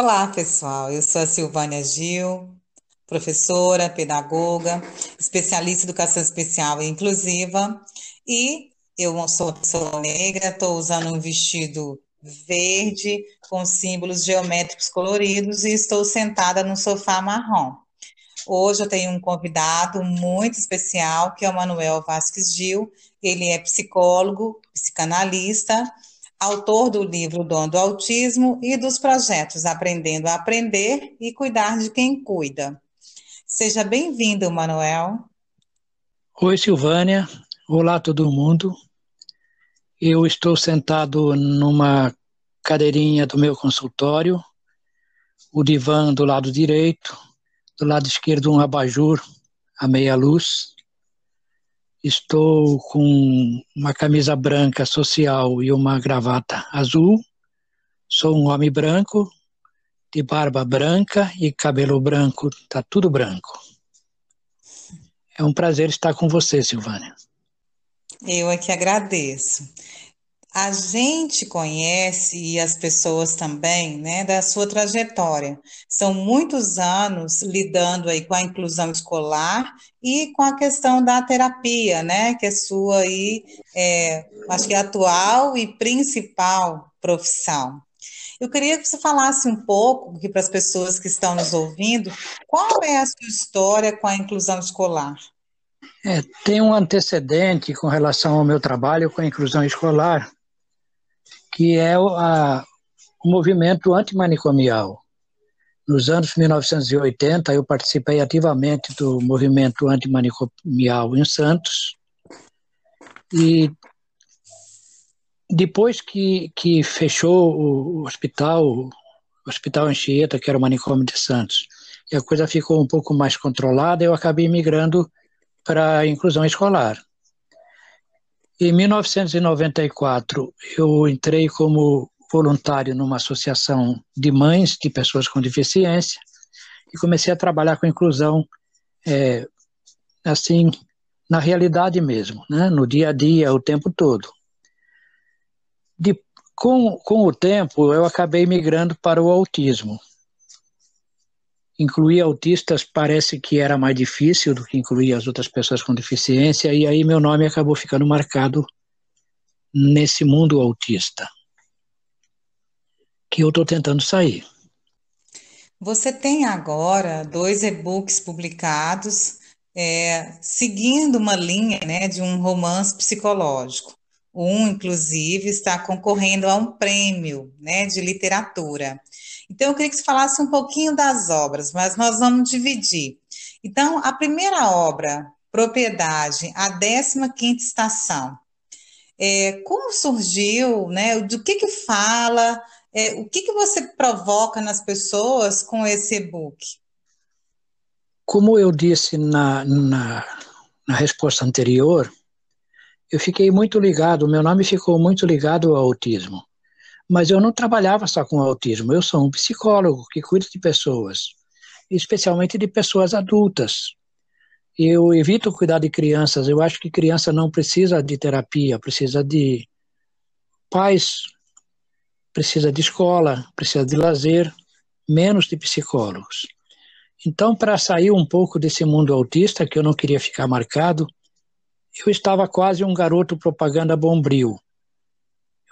Olá, pessoal. Eu sou a Silvânia Gil, professora, pedagoga, especialista em educação especial e inclusiva, e eu sou uma pessoa negra, estou usando um vestido verde com símbolos geométricos coloridos e estou sentada no sofá marrom. Hoje eu tenho um convidado muito especial, que é o Manuel Vasques Gil. Ele é psicólogo, psicanalista, autor do livro Dom do Autismo e dos projetos Aprendendo a Aprender e Cuidar de Quem Cuida. Seja bem-vindo, Manuel. Oi, Silvânia. Olá, todo mundo. Eu estou sentado numa cadeirinha do meu consultório, o divã do lado direito, do lado esquerdo um abajur a meia luz, Estou com uma camisa branca social e uma gravata azul. Sou um homem branco, de barba branca e cabelo branco, tá tudo branco. É um prazer estar com você, Silvânia. Eu é que agradeço a gente conhece e as pessoas também, né, da sua trajetória. São muitos anos lidando aí com a inclusão escolar e com a questão da terapia, né, que é sua aí, é, acho que é atual e principal profissão. Eu queria que você falasse um pouco, aqui para as pessoas que estão nos ouvindo, qual é a sua história com a inclusão escolar? É, tem um antecedente com relação ao meu trabalho com a inclusão escolar, que é o movimento antimanicomial. Nos anos 1980, eu participei ativamente do movimento antimanicomial em Santos, e depois que, que fechou o hospital, o Hospital Anchieta, que era o manicômio de Santos, e a coisa ficou um pouco mais controlada, eu acabei migrando para a inclusão escolar. Em 1994, eu entrei como voluntário numa associação de mães de pessoas com deficiência e comecei a trabalhar com inclusão, é, assim, na realidade mesmo, né? no dia a dia, o tempo todo. De, com, com o tempo, eu acabei migrando para o autismo incluir autistas parece que era mais difícil do que incluir as outras pessoas com deficiência, e aí meu nome acabou ficando marcado nesse mundo autista, que eu estou tentando sair. Você tem agora dois e-books publicados, é, seguindo uma linha né, de um romance psicológico. Um, inclusive, está concorrendo a um prêmio né, de literatura. Então, eu queria que você falasse um pouquinho das obras, mas nós vamos dividir. Então, a primeira obra, Propriedade, a 15ª estação. É, como surgiu, né, do que que fala, é, o que que você provoca nas pessoas com esse e-book? Como eu disse na, na, na resposta anterior, eu fiquei muito ligado, meu nome ficou muito ligado ao autismo. Mas eu não trabalhava só com autismo, eu sou um psicólogo que cuida de pessoas, especialmente de pessoas adultas. Eu evito cuidar de crianças, eu acho que criança não precisa de terapia, precisa de pais, precisa de escola, precisa de lazer, menos de psicólogos. Então, para sair um pouco desse mundo autista, que eu não queria ficar marcado, eu estava quase um garoto propaganda bombril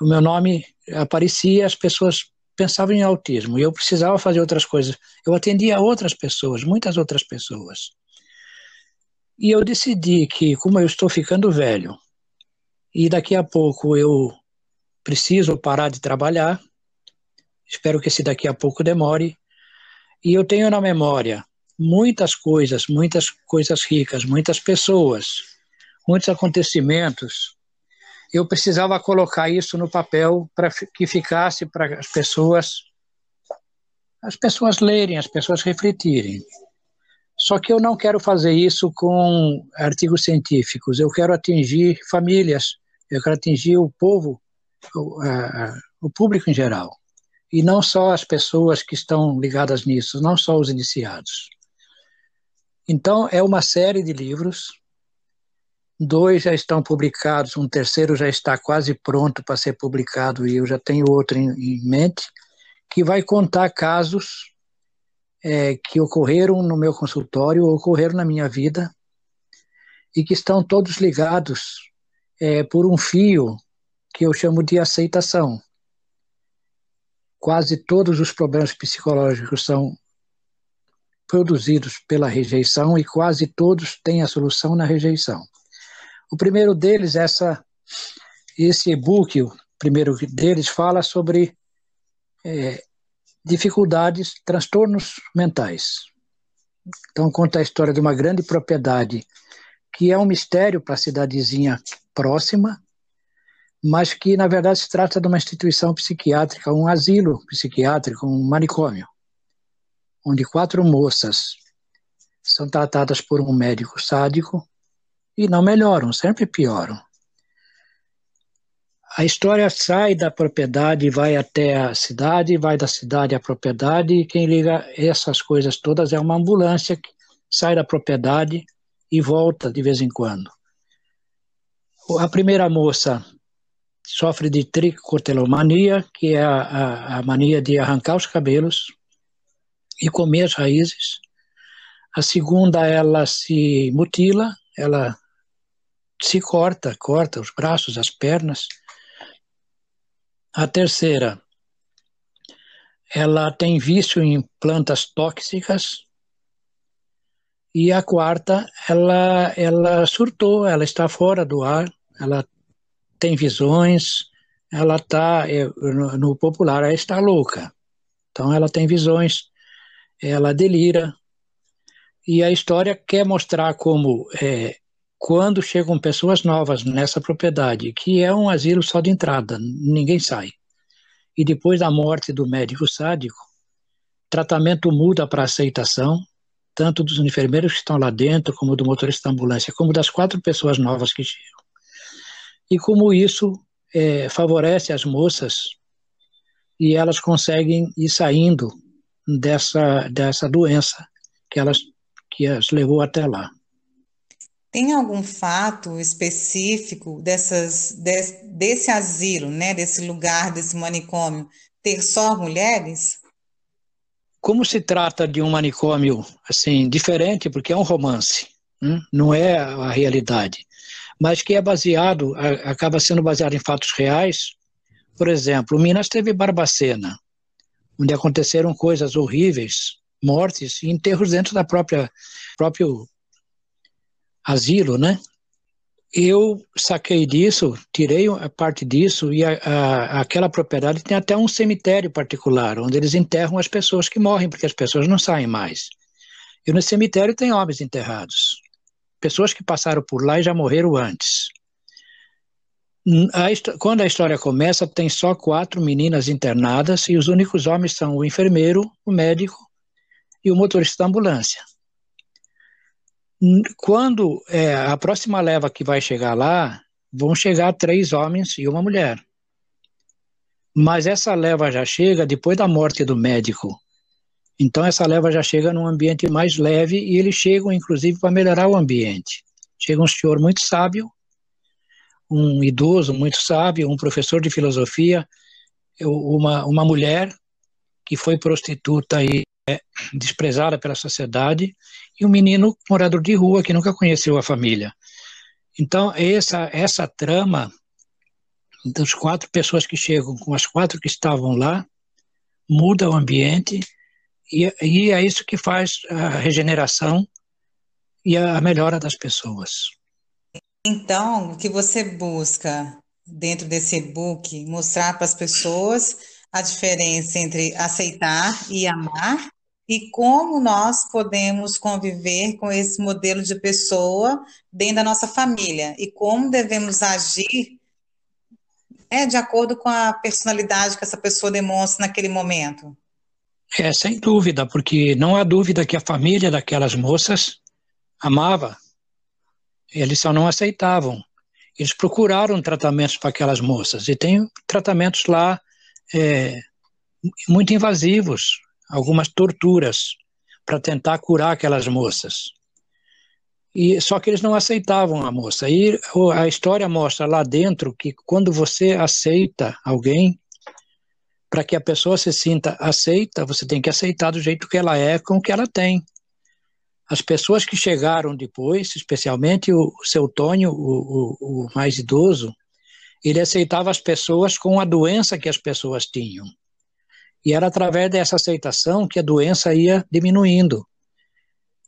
o meu nome aparecia, as pessoas pensavam em autismo e eu precisava fazer outras coisas. Eu atendia outras pessoas, muitas outras pessoas. E eu decidi que, como eu estou ficando velho e daqui a pouco eu preciso parar de trabalhar, espero que esse daqui a pouco demore, e eu tenho na memória muitas coisas, muitas coisas ricas, muitas pessoas, muitos acontecimentos eu precisava colocar isso no papel para que ficasse para as pessoas as pessoas lerem, as pessoas refletirem. Só que eu não quero fazer isso com artigos científicos, eu quero atingir famílias, eu quero atingir o povo, o, o público em geral. E não só as pessoas que estão ligadas nisso, não só os iniciados. Então, é uma série de livros Dois já estão publicados, um terceiro já está quase pronto para ser publicado e eu já tenho outro em, em mente, que vai contar casos é, que ocorreram no meu consultório, ocorreram na minha vida, e que estão todos ligados é, por um fio que eu chamo de aceitação. Quase todos os problemas psicológicos são produzidos pela rejeição e quase todos têm a solução na rejeição. O primeiro deles, essa, esse e-book, o primeiro deles, fala sobre é, dificuldades, transtornos mentais. Então, conta a história de uma grande propriedade que é um mistério para a cidadezinha próxima, mas que, na verdade, se trata de uma instituição psiquiátrica, um asilo psiquiátrico, um manicômio, onde quatro moças são tratadas por um médico sádico e não melhoram, sempre pioram. A história sai da propriedade, vai até a cidade, vai da cidade à propriedade, e quem liga essas coisas todas é uma ambulância que sai da propriedade e volta de vez em quando. A primeira moça sofre de tricotelomania, que é a, a, a mania de arrancar os cabelos e comer as raízes. A segunda, ela se mutila, ela se corta, corta os braços, as pernas. A terceira, ela tem vício em plantas tóxicas. E a quarta, ela, ela surtou, ela está fora do ar, ela tem visões, ela está, é, no, popular, ela está louca. Então ela tem visões, ela delira. E a história quer mostrar como é, quando chegam pessoas novas nessa propriedade, que é um asilo só de entrada, ninguém sai. E depois da morte do médico sádico, tratamento muda para aceitação, tanto dos enfermeiros que estão lá dentro, como do motorista da ambulância, como das quatro pessoas novas que chegam. E como isso é, favorece as moças e elas conseguem ir saindo dessa, dessa doença que elas que as levou até lá. Tem algum fato específico dessas, de, desse asilo, né, desse lugar, desse manicômio, ter só mulheres? Como se trata de um manicômio assim diferente, porque é um romance, hein? não é a realidade, mas que é baseado, acaba sendo baseado em fatos reais. Por exemplo, Minas teve Barbacena, onde aconteceram coisas horríveis, mortes e enterros dentro da própria próprio asilo, né? Eu saquei disso, tirei a parte disso e a, a, aquela propriedade tem até um cemitério particular, onde eles enterram as pessoas que morrem, porque as pessoas não saem mais. E no cemitério tem homens enterrados, pessoas que passaram por lá e já morreram antes. A, quando a história começa, tem só quatro meninas internadas e os únicos homens são o enfermeiro, o médico e o motorista da ambulância. Quando é, a próxima leva que vai chegar lá, vão chegar três homens e uma mulher. Mas essa leva já chega depois da morte do médico. Então essa leva já chega num ambiente mais leve e eles chegam inclusive para melhorar o ambiente. Chega um senhor muito sábio, um idoso muito sábio, um professor de filosofia, uma, uma mulher que foi prostituta e é, desprezada pela sociedade e um menino morador de rua que nunca conheceu a família. Então, essa, essa trama das quatro pessoas que chegam com as quatro que estavam lá muda o ambiente e, e é isso que faz a regeneração e a melhora das pessoas. Então, o que você busca dentro desse e-book? Mostrar para as pessoas a diferença entre aceitar e amar e como nós podemos conviver com esse modelo de pessoa dentro da nossa família e como devemos agir é, de acordo com a personalidade que essa pessoa demonstra naquele momento. É, sem dúvida, porque não há dúvida que a família daquelas moças amava, eles só não aceitavam. Eles procuraram tratamentos para aquelas moças e tem tratamentos lá é, muito invasivos, algumas torturas para tentar curar aquelas moças. E só que eles não aceitavam a moça. E a história mostra lá dentro que quando você aceita alguém, para que a pessoa se sinta aceita, você tem que aceitar do jeito que ela é, com o que ela tem. As pessoas que chegaram depois, especialmente o, o seu Tônio, o, o, o mais idoso, ele aceitava as pessoas com a doença que as pessoas tinham. E era através dessa aceitação que a doença ia diminuindo.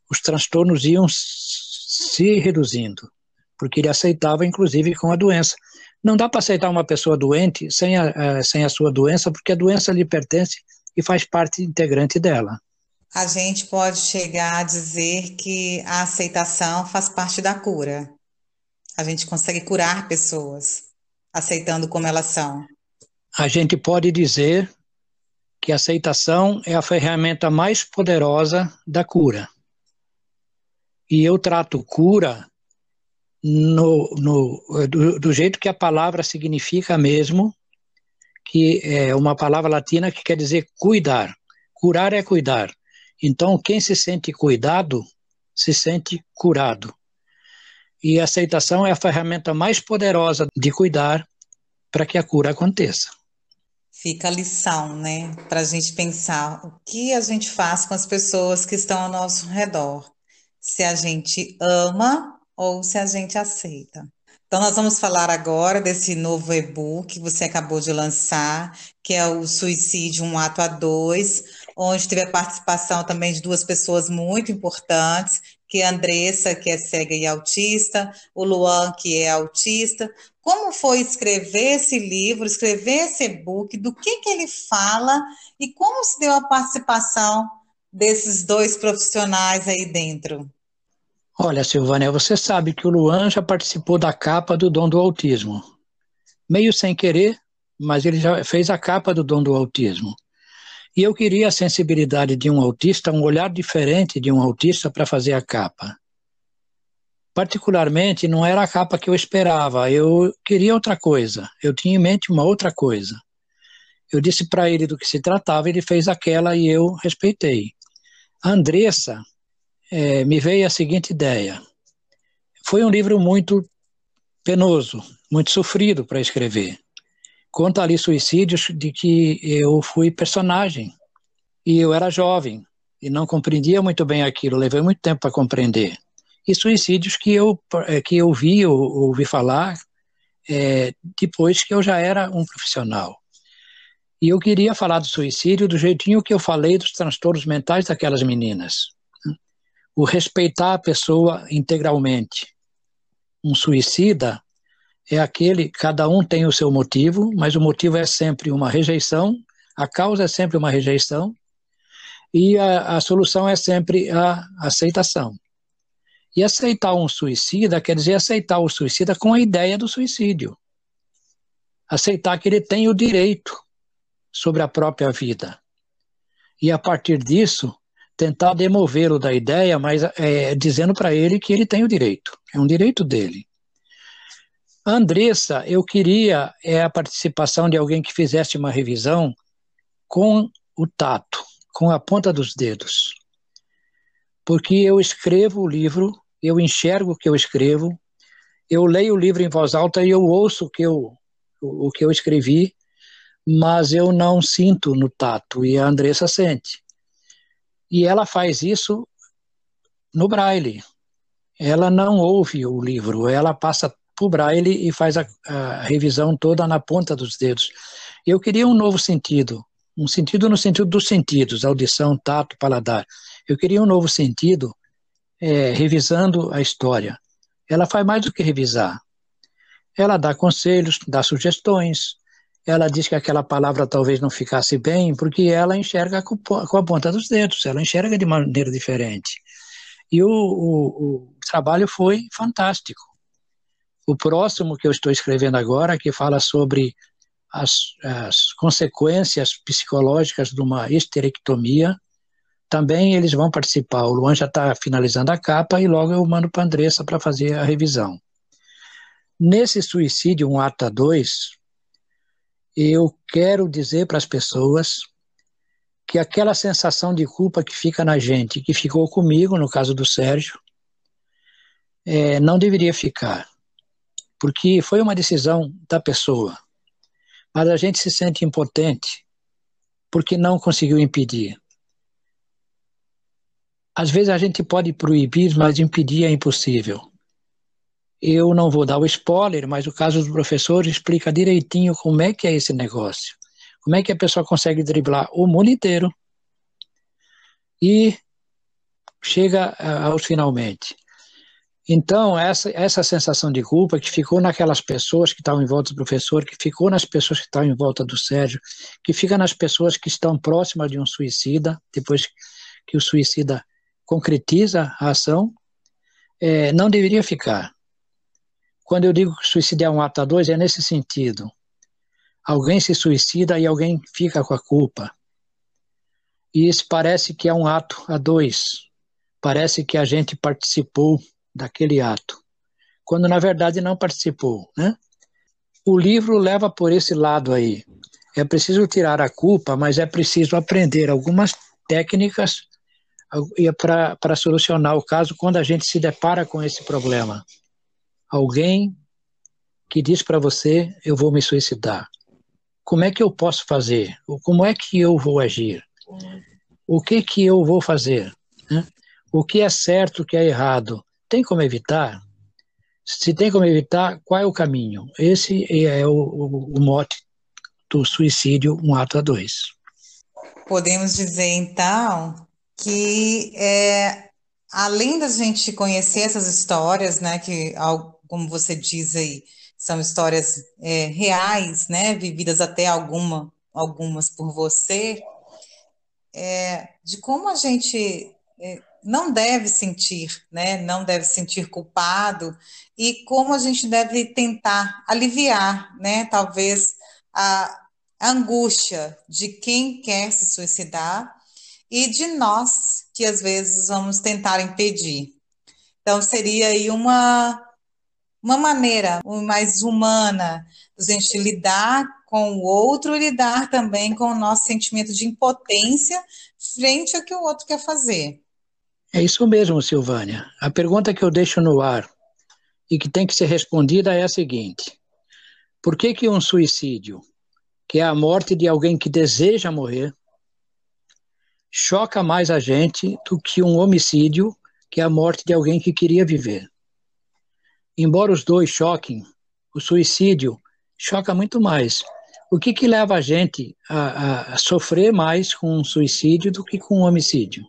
Os transtornos iam se reduzindo, porque ele aceitava, inclusive, com a doença. Não dá para aceitar uma pessoa doente sem a, sem a sua doença, porque a doença lhe pertence e faz parte integrante dela. A gente pode chegar a dizer que a aceitação faz parte da cura. A gente consegue curar pessoas aceitando como elas são. A gente pode dizer que a aceitação é a ferramenta mais poderosa da cura. E eu trato cura no, no, do, do, jeito que a palavra significa mesmo, que é uma palavra latina que quer dizer cuidar. Curar é cuidar. Então, quem se sente cuidado, se sente curado. E a aceitação é a ferramenta mais poderosa de cuidar para que a cura aconteça. Fica a lição, né, para a gente pensar o que a gente faz com as pessoas que estão ao nosso redor. Se a gente ama ou se a gente aceita. Então, nós vamos falar agora desse novo e-book que você acabou de lançar, que é o Suicídio Um Ato a Dois, onde teve a participação também de duas pessoas muito importantes, que é a Andressa, que é cega e autista, o Luan, que é autista. Como foi escrever esse livro, escrever esse e-book, do que, que ele fala e como se deu a participação desses dois profissionais aí dentro? Olha, Silvânia, você sabe que o Luan já participou da capa do Dom do Autismo. Meio sem querer, mas ele já fez a capa do Dom do Autismo. E eu queria a sensibilidade de um autista, um olhar diferente de um autista para fazer a capa. Particularmente, não era a capa que eu esperava, eu queria outra coisa, eu tinha em mente uma outra coisa. Eu disse para ele do que se tratava, ele fez aquela e eu respeitei. A Andressa, é, me veio a seguinte ideia. Foi um livro muito penoso, muito sofrido para escrever. Conta ali suicídios de que eu fui personagem e eu era jovem e não compreendia muito bem aquilo, levei muito tempo para compreender. E suicídios que eu, é, que eu vi ou ouvi falar é, depois que eu já era um profissional. E eu queria falar do suicídio do jeitinho que eu falei dos transtornos mentais daquelas meninas o respeitar a pessoa integralmente. Um suicida é aquele, cada um tem o seu motivo, mas o motivo é sempre uma rejeição, a causa é sempre uma rejeição, e a, a solução é sempre a aceitação. E aceitar um suicida quer dizer aceitar o suicida com a ideia do suicídio. Aceitar que ele tem o direito sobre a própria vida. E a partir disso, tentar demovê-lo da ideia, mas é, dizendo para ele que ele tem o direito, é um direito dele. Andressa, eu queria é a participação de alguém que fizesse uma revisão com o tato, com a ponta dos dedos. Porque eu escrevo o livro, eu enxergo o que eu escrevo, eu leio o livro em voz alta e eu ouço o que eu, o que eu escrevi, mas eu não sinto no tato, e a Andressa sente. E ela faz isso no braille. Ela não ouve o livro, ela passa o braille e faz a, a, revisão toda na ponta dos dedos. Eu queria um novo sentido, um sentido no sentido dos sentidos, audição, tato, paladar. Eu queria um novo sentido é, revisando a história. Ela faz mais do que revisar. Ela dá conselhos, dá sugestões, ela diz que aquela palavra talvez não ficasse bem, porque ela enxerga com, a ponta dos dedos, ela enxerga de maneira diferente. E o, o, o trabalho foi fantástico. O próximo que eu estou escrevendo agora, que fala sobre as, as consequências psicológicas de uma esterectomia, também eles vão participar. O Luan já está finalizando a capa e logo eu mando para a Andressa para fazer a revisão. Nesse suicídio, um ata 2, eu quero dizer para as pessoas que aquela sensação de culpa que fica na gente, que ficou comigo, no caso do Sérgio, é, não deveria ficar, porque foi uma decisão da pessoa. Mas a gente se sente impotente porque não conseguiu impedir. Às vezes a gente pode proibir, mas impedir é impossível. Eu não vou dar o spoiler, mas o caso do professor explica direitinho como é que é esse negócio. Como é que a pessoa consegue driblar o mundo inteiro e chega aos finalmente. Então, essa, essa sensação de culpa que ficou naquelas pessoas que estavam em volta do professor, que ficou nas pessoas que estavam em volta do Sérgio, que fica nas pessoas que estão próximas de um suicida, depois que o suicida concretiza a ação, é, não deveria ficar. Quando eu digo que suicídio é um ato a dois, é nesse sentido. Alguém se suicida e alguém fica com a culpa. E isso parece que é um ato a dois. Parece que a gente participou daquele ato, quando na verdade não participou, né? O livro leva por esse lado aí. É preciso tirar a culpa, mas é preciso aprender algumas técnicas para solucionar o caso quando a gente se depara com esse problema. Alguém que diz para você: Eu vou me suicidar. Como é que eu posso fazer? Como é que eu vou agir? O que que eu vou fazer? Né? O que é certo, o que é errado? Tem como evitar? Se tem como evitar, qual é o caminho? Esse é o, o, o mote do suicídio, um ato a dois. Podemos dizer, então, que é, além da gente conhecer essas histórias, né, que, como você diz aí, são histórias é, reais, né, vividas até alguma, algumas por você, é, de como a gente é, não deve sentir, né? Não deve sentir culpado e como a gente deve tentar aliviar, né? Talvez a, angústia de quem quer se suicidar e de nós que às vezes vamos tentar impedir. Então seria aí uma uma maneira mais humana de a gente lidar com o outro e lidar também com o nosso sentimento de impotência frente ao que o outro quer fazer. É isso mesmo, Silvânia. A pergunta que eu deixo no ar e que tem que ser respondida é a seguinte: por que, que um suicídio, que é a morte de alguém que deseja morrer, choca mais a gente do que um homicídio, que é a morte de alguém que queria viver? Embora os dois choquem, o suicídio choca muito mais. O que, que leva a gente a, a sofrer mais com um suicídio do que com um homicídio?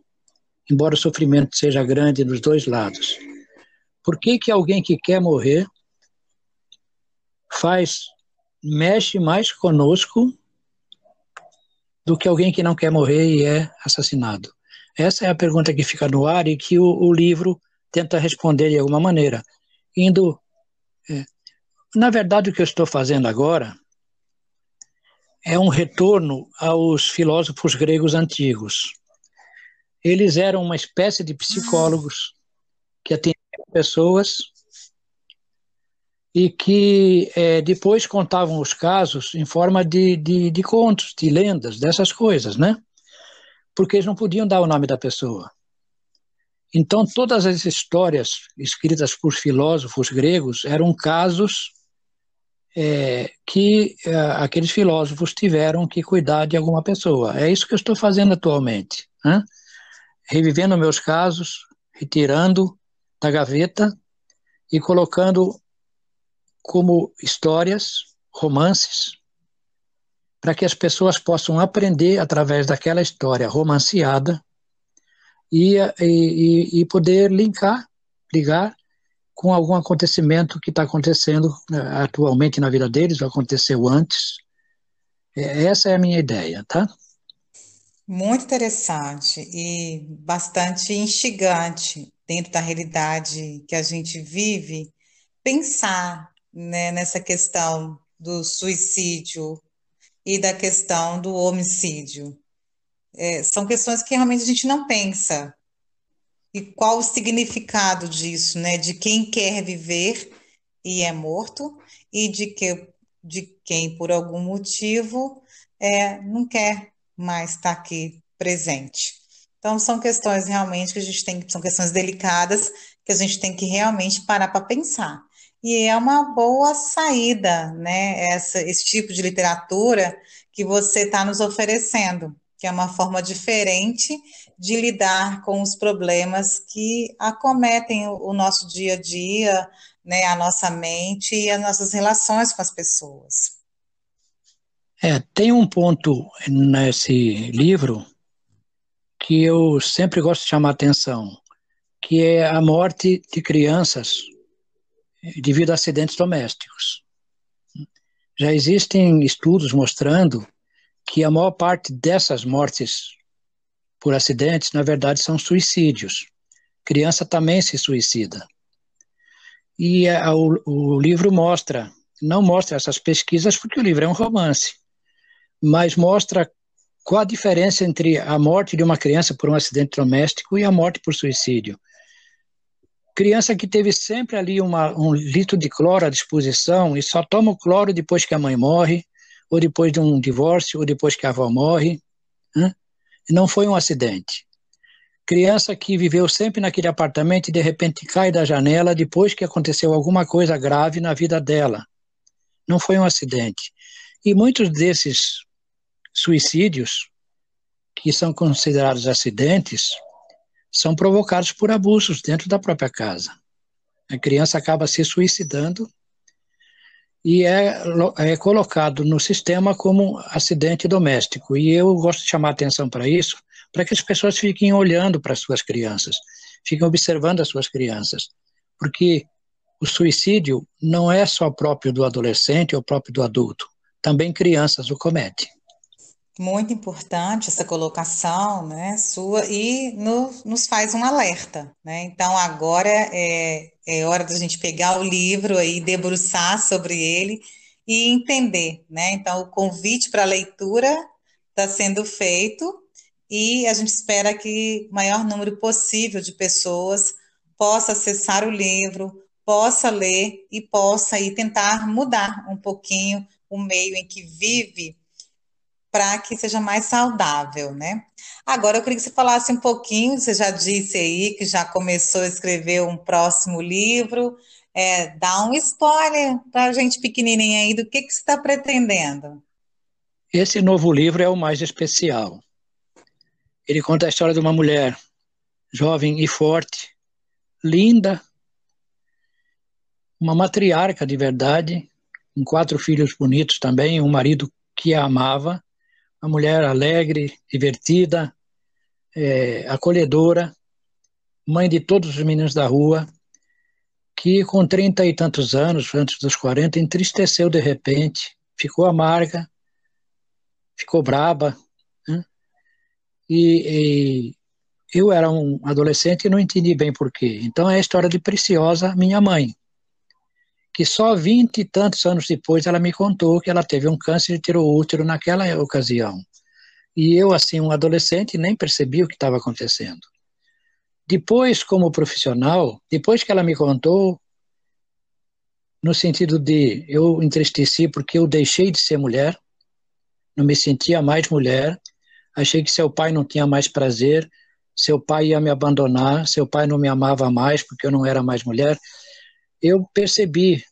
Embora o sofrimento seja grande nos dois lados. Por que, que alguém que quer morrer faz mexe mais conosco do que alguém que não quer morrer e é assassinado? Essa é a pergunta que fica no ar e que o, o livro tenta responder de alguma maneira, indo. É, na verdade, o que eu estou fazendo agora é um retorno aos filósofos gregos antigos eles eram uma espécie de psicólogos que atendiam pessoas e que é, depois contavam os casos em forma de, de, de, contos, de lendas, dessas coisas, né? Porque eles não podiam dar o nome da pessoa. Então, todas as histórias escritas por filósofos gregos eram casos é, que é, aqueles filósofos tiveram que cuidar de alguma pessoa. É isso que eu estou fazendo atualmente. Né? Revivendo meus casos, retirando da gaveta e colocando como histórias, romances, para que as pessoas possam aprender através daquela história romanceada e, e, e poder linkar, ligar com algum acontecimento que está acontecendo né, atualmente na vida deles, ou aconteceu antes. É, essa é a minha ideia, tá? Muito interessante e bastante instigante dentro da realidade que a gente vive, pensar né, nessa questão do suicídio e da questão do homicídio. É, são questões que realmente a gente não pensa. E qual o significado disso, né? De quem quer viver e é morto, e de, que, de quem, por algum motivo, é, não quer mas está aqui presente. Então, são questões realmente que a gente tem, são questões delicadas que a gente tem que realmente parar para pensar. E é uma boa saída, né? Essa, esse tipo de literatura que você está nos oferecendo, que é uma forma diferente de lidar com os problemas que acometem o nosso dia a dia, né, a nossa mente e as nossas relações com as pessoas. É, tem um ponto nesse livro que eu sempre gosto de chamar atenção, que é a morte de crianças devido a acidentes domésticos. Já existem estudos mostrando que a maior parte dessas mortes por acidentes, na verdade, são suicídios. Criança também se suicida. E a, o, o livro mostra, não mostra essas pesquisas porque o livro é um romance, mas mostra qual a diferença entre a morte de uma criança por um acidente doméstico e a morte por suicídio. Criança que teve sempre ali uma, um litro de cloro à disposição e só toma o cloro depois que a mãe morre, ou depois de um divórcio, ou depois que a avó morre. Né? Não foi um acidente. Criança que viveu sempre naquele apartamento e de repente cai da janela depois que aconteceu alguma coisa grave na vida dela. Não foi um acidente. E muitos desses suicídios, que são considerados acidentes, são provocados por abusos dentro da própria casa. A criança acaba se suicidando e é, é colocado no sistema como acidente doméstico. E eu gosto de chamar atenção para isso, para que as pessoas fiquem olhando para as suas crianças, fiquem observando as suas crianças, porque o suicídio não é só próprio do adolescente ou próprio do adulto, também crianças o cometem. Muito importante essa colocação né, sua e no, nos faz um alerta. Né? Então, agora é, é hora da gente pegar o livro aí, debruçar sobre ele e entender. Né? Então, o convite para a leitura está sendo feito e a gente espera que o maior número possível de pessoas possa acessar o livro, possa ler e possa aí tentar mudar um pouquinho o meio em que vive para que seja mais saudável, né? Agora eu queria que você falasse um pouquinho, você já disse aí que já começou a escrever um próximo livro, é, dá um spoiler para a gente pequenininha aí do que, que você está pretendendo. Esse novo livro é o mais especial. Ele conta a história de uma mulher jovem e forte, linda, uma matriarca de verdade, com quatro filhos bonitos também, um marido que a amava, uma mulher alegre, divertida, é, acolhedora, mãe de todos os meninos da rua, que com trinta e tantos anos, antes dos 40, entristeceu de repente, ficou amarga, ficou braba. Né? E, e, eu era um adolescente e não entendi bem porquê. Então é a história de Preciosa, minha mãe que só vinte e tantos anos depois ela me contou que ela teve um câncer e tirou útero naquela ocasião. E eu, assim, um adolescente, nem percebi o que estava acontecendo. Depois, como profissional, depois que ela me contou, no sentido de eu entristeci porque eu deixei de ser mulher, não me sentia mais mulher, achei que seu pai não tinha mais prazer, seu pai ia me abandonar, seu pai não me amava mais porque eu não era mais mulher. Eu percebi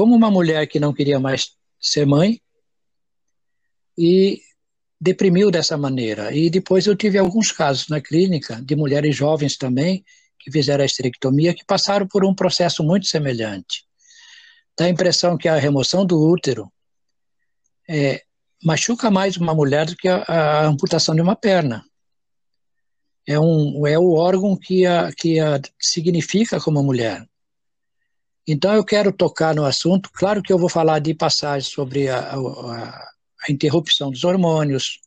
como uma mulher que não queria mais ser mãe e deprimiu dessa maneira. E depois eu tive alguns casos na clínica de mulheres jovens também que fizeram a esterectomia que passaram por um processo muito semelhante. Dá a impressão que a remoção do útero é, machuca mais uma mulher do que a, a, amputação de uma perna. É, um, é o órgão que a, que a significa como mulher. Então, eu quero tocar no assunto. Claro que eu vou falar de passagens sobre a, a, a interrupção dos hormônios,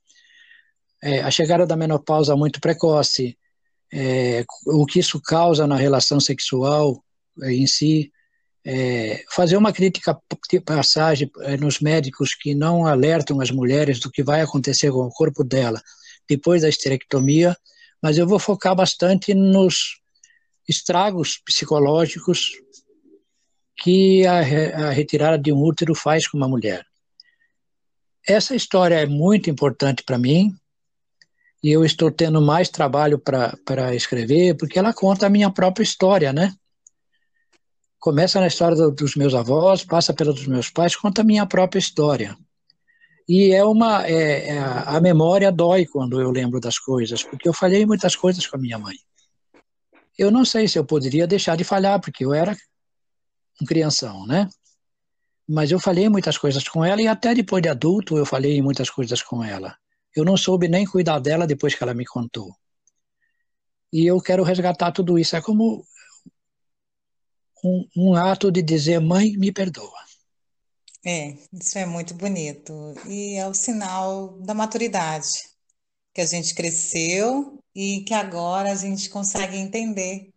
é, a chegada da menopausa muito precoce, é, o que isso causa na relação sexual é, em si, é, fazer uma crítica de passagem é, nos médicos que não alertam as mulheres do que vai acontecer com o corpo dela depois da esterectomia, mas eu vou focar bastante nos estragos psicológicos que a, a retirada de um útero faz com uma mulher. Essa história é muito importante para mim e eu estou tendo mais trabalho para escrever porque ela conta a minha própria história, né? Começa na história do, dos meus avós, passa pela dos meus pais, conta a minha própria história. E é uma. É, é, a memória dói quando eu lembro das coisas, porque eu falhei muitas coisas com a minha mãe. Eu não sei se eu poderia deixar de falhar, porque eu era um crianção, né? Mas eu falei muitas coisas com ela e até depois de adulto eu falei muitas coisas com ela. Eu não soube nem cuidar dela depois que ela me contou. E eu quero resgatar tudo isso. É como um, um ato de dizer, mãe, me perdoa. É, isso é muito bonito. E é o sinal da maturidade, que a gente cresceu e que agora a gente consegue entender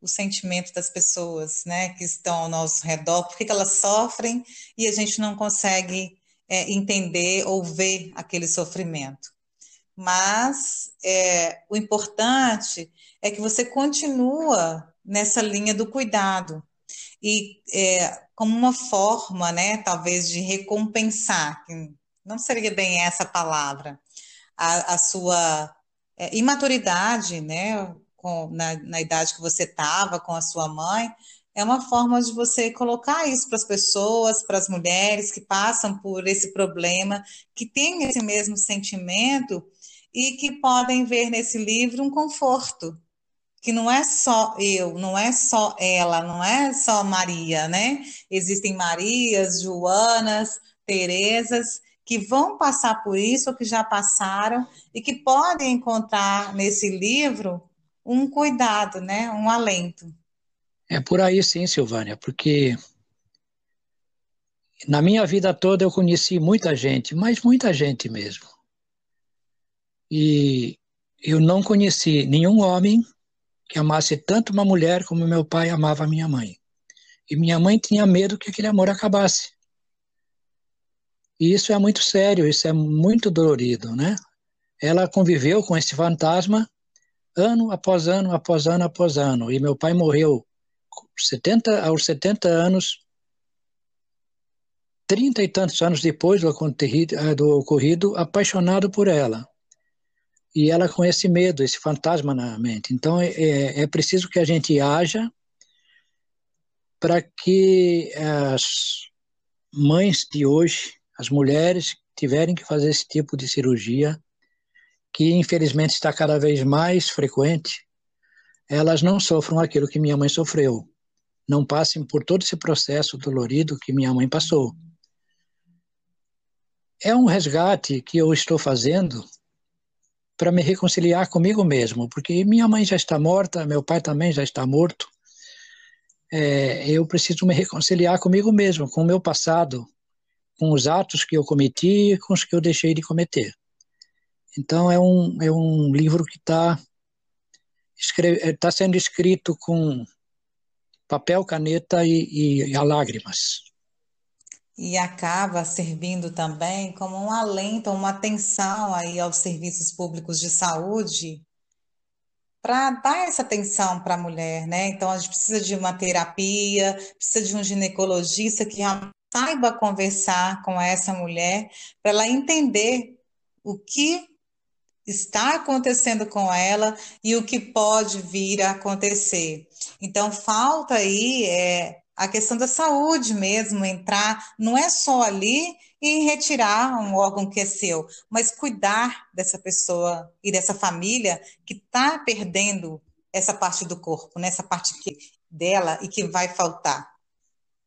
o sentimento das pessoas, né, que estão ao nosso redor, por que elas sofrem e a gente não consegue é, entender ou ver aquele sofrimento. Mas é, o importante é que você continua nessa linha do cuidado e é, como uma forma, né, talvez de recompensar, não seria bem essa palavra, a, a sua é, imaturidade, né, com, na, na idade que você estava com a sua mãe, é uma forma de você colocar isso para as pessoas, para as mulheres que passam por esse problema, que têm esse mesmo sentimento e que podem ver nesse livro um conforto, que não é só eu, não é só ela, não é só Maria, né? Existem Marias, Joanas, Terezas que vão passar por isso ou que já passaram e que podem encontrar nesse livro um cuidado, né? Um alento. É por aí sim, Silvânia, porque na minha vida toda eu conheci muita gente, mas muita gente mesmo. E eu não conheci nenhum homem que amasse tanto uma mulher como meu pai amava minha mãe. E minha mãe tinha medo que aquele amor acabasse. E isso é muito sério, isso é muito dolorido, né? Ela conviveu com esse fantasma ano após ano, após ano, após ano. E meu pai morreu 70, aos 70 anos, trinta e tantos anos depois do, eh, do ocorrido, apaixonado por ela. E ela com esse medo, esse fantasma na mente. Então é, é, é preciso que a gente haja para que as mães de hoje, as mulheres tiverem que fazer esse tipo de cirurgia, que infelizmente está cada vez mais frequente, elas não sofram aquilo que minha mãe sofreu. Não passem por todo esse processo dolorido que minha mãe passou. É um resgate que eu estou fazendo para me reconciliar comigo mesmo, porque minha mãe já está morta, meu pai também já está morto. É, eu preciso me reconciliar comigo mesmo, com o meu passado, com os atos que eu cometi e com os que eu deixei de cometer. Então é um, é um livro que está tá sendo escrito com papel, caneta e, e a lágrimas. E acaba servindo também como um alento, uma atenção aí aos serviços públicos de saúde para dar essa atenção para a mulher, né? Então a gente precisa de uma terapia, precisa de um ginecologista que saiba conversar com essa mulher para ela entender o que está acontecendo com ela e o que pode vir a acontecer. Então, falta aí é, a questão da saúde mesmo, entrar, não é só ali e retirar um órgão que é seu, mas cuidar dessa pessoa e dessa família que está perdendo essa parte do corpo, né, essa parte que, dela e que vai faltar.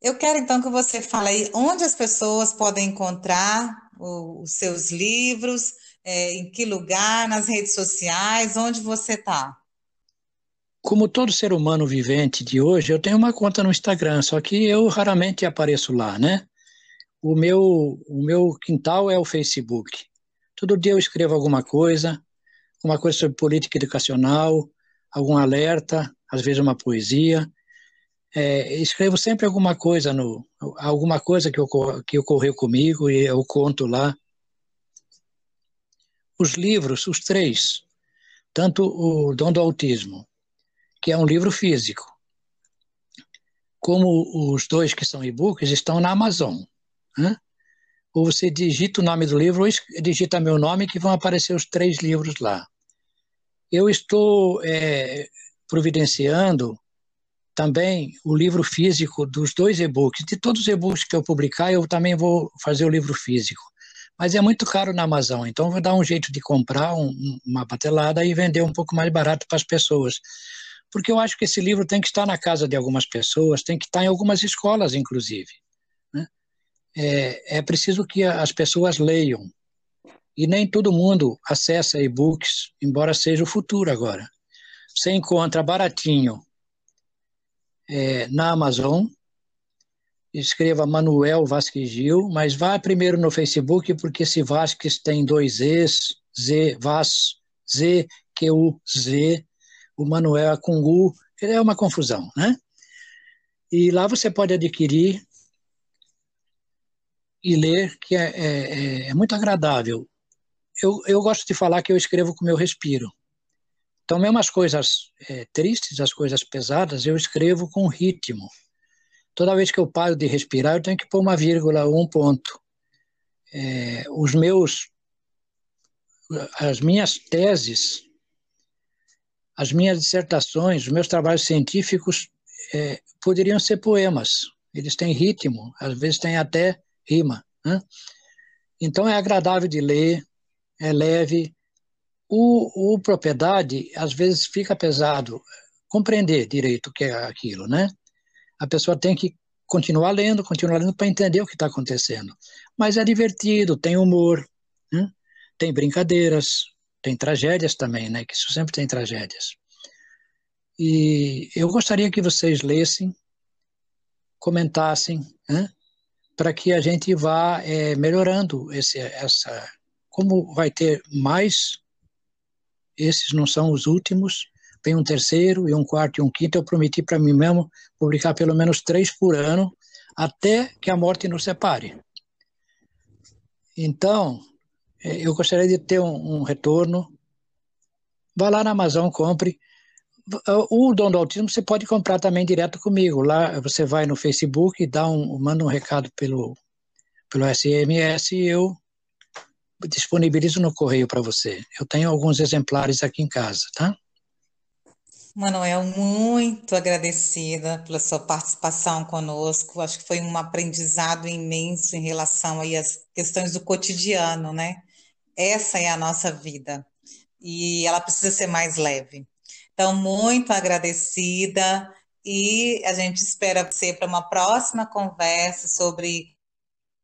Eu quero então que você fale aí onde as pessoas podem encontrar os seus livros, é, em que lugar, nas redes sociais, onde você está? Como todo ser humano vivente de hoje, eu tenho uma conta no Instagram, só que eu raramente apareço lá, né? O meu, o meu quintal é o Facebook. Todo dia eu escrevo alguma coisa, alguma coisa sobre política educacional, algum alerta, às vezes uma poesia. É, escrevo sempre alguma coisa no alguma coisa que, ocor, que ocorreu comigo e eu conto lá os livros, os três, tanto o Dom do Autismo, que é um livro físico, como os dois que são e-books, estão na Amazon. Né? Ou você digita o nome do livro, ou digita meu nome, que vão aparecer os três livros lá. Eu estou é, providenciando também o livro físico dos dois e-books. De todos os e-books que eu publicar, eu também vou fazer o livro físico Mas é muito caro na Amazon, então vou dar um jeito de comprar um, uma batelada e vender um pouco mais barato para as pessoas. Porque eu acho que esse livro tem que estar na casa de algumas pessoas, tem que estar em algumas escolas, inclusive. Né? É, é preciso que as pessoas leiam. E nem todo mundo acessa e-books, embora seja o futuro agora. Você encontra baratinho é, na Amazon, escreva Manuel Vasquez Gil, mas vá primeiro no Facebook, porque esse Vasquez tem dois Zs, Z, Vas, Z, Q, U, Z, o Manuel é com U, é uma confusão, né? E lá você pode adquirir e ler, que é, é, é muito agradável. Eu, eu gosto de falar que eu escrevo com meu respiro. Então, mesmo as coisas é, tristes, as coisas pesadas, eu escrevo com ritmo. Toda vez que eu paro de respirar, eu tenho que pôr uma vírgula, um ponto. É, os meus, as minhas teses, as minhas dissertações, os meus trabalhos científicos é, poderiam ser poemas. Eles têm ritmo, às vezes têm até rima. Né? Então é agradável de ler, é leve. O, o propriedade, às vezes, fica pesado compreender direito o que é aquilo, né? A pessoa tem que continuar lendo, continuar lendo para entender o que está acontecendo. Mas é divertido, tem humor, né? tem brincadeiras, tem tragédias também, né? Que isso sempre tem tragédias. E eu gostaria que vocês lessem, comentassem, né? para que a gente vá é, melhorando esse, essa. Como vai ter mais, esses não são os últimos, tem um terceiro e um quarto e um quinto. Eu prometi para mim mesmo publicar pelo menos três por ano, até que a morte nos separe. Então, é, eu gostaria de ter um, um retorno. Vá lá na Amazon, compre. O Dom do Autismo você pode comprar também direto comigo. Lá você vai no Facebook, dá um, manda um recado pelo, pelo SMS e eu disponibilizo no correio para você. Eu tenho alguns exemplares aqui em casa, tá? Manuel, muito agradecida pela sua participação conosco. Acho que foi um aprendizado imenso em relação aí às questões do cotidiano, né? Essa é a nossa vida e ela precisa ser mais leve. Então, muito agradecida e a gente espera você para uma próxima conversa sobre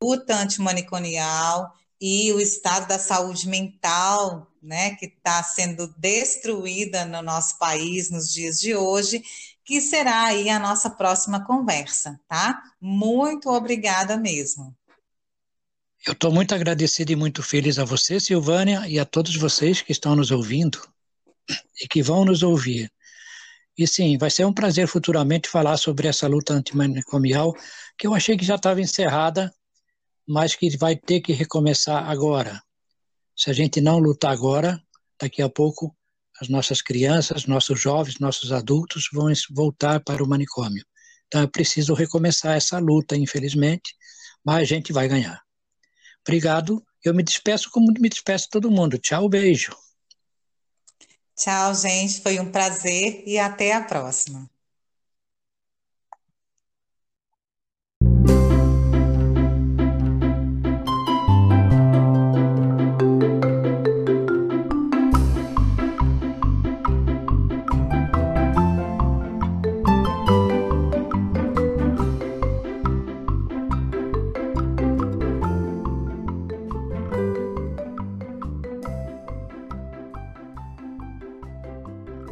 luta antimanicomial e o estado da saúde mental, né, que está sendo destruída no nosso país nos dias de hoje, que será aí a nossa próxima conversa, tá? Muito obrigada mesmo. Eu estou muito agradecido e muito feliz a você, Silvânia, e a todos vocês que estão nos ouvindo e que vão nos ouvir. E sim, vai ser um prazer futuramente falar sobre essa luta antimanicomial, que eu achei que já estava encerrada, mas que vai ter que recomeçar agora. Se a gente não lutar agora, daqui a pouco as nossas crianças, nossos jovens, nossos adultos vão voltar para o manicômio. Então é preciso recomeçar essa luta, infelizmente, mas a gente vai ganhar. Obrigado. Eu me despeço como me despeço todo mundo. Tchau, beijo. Tchau, gente. Foi um prazer e até a próxima.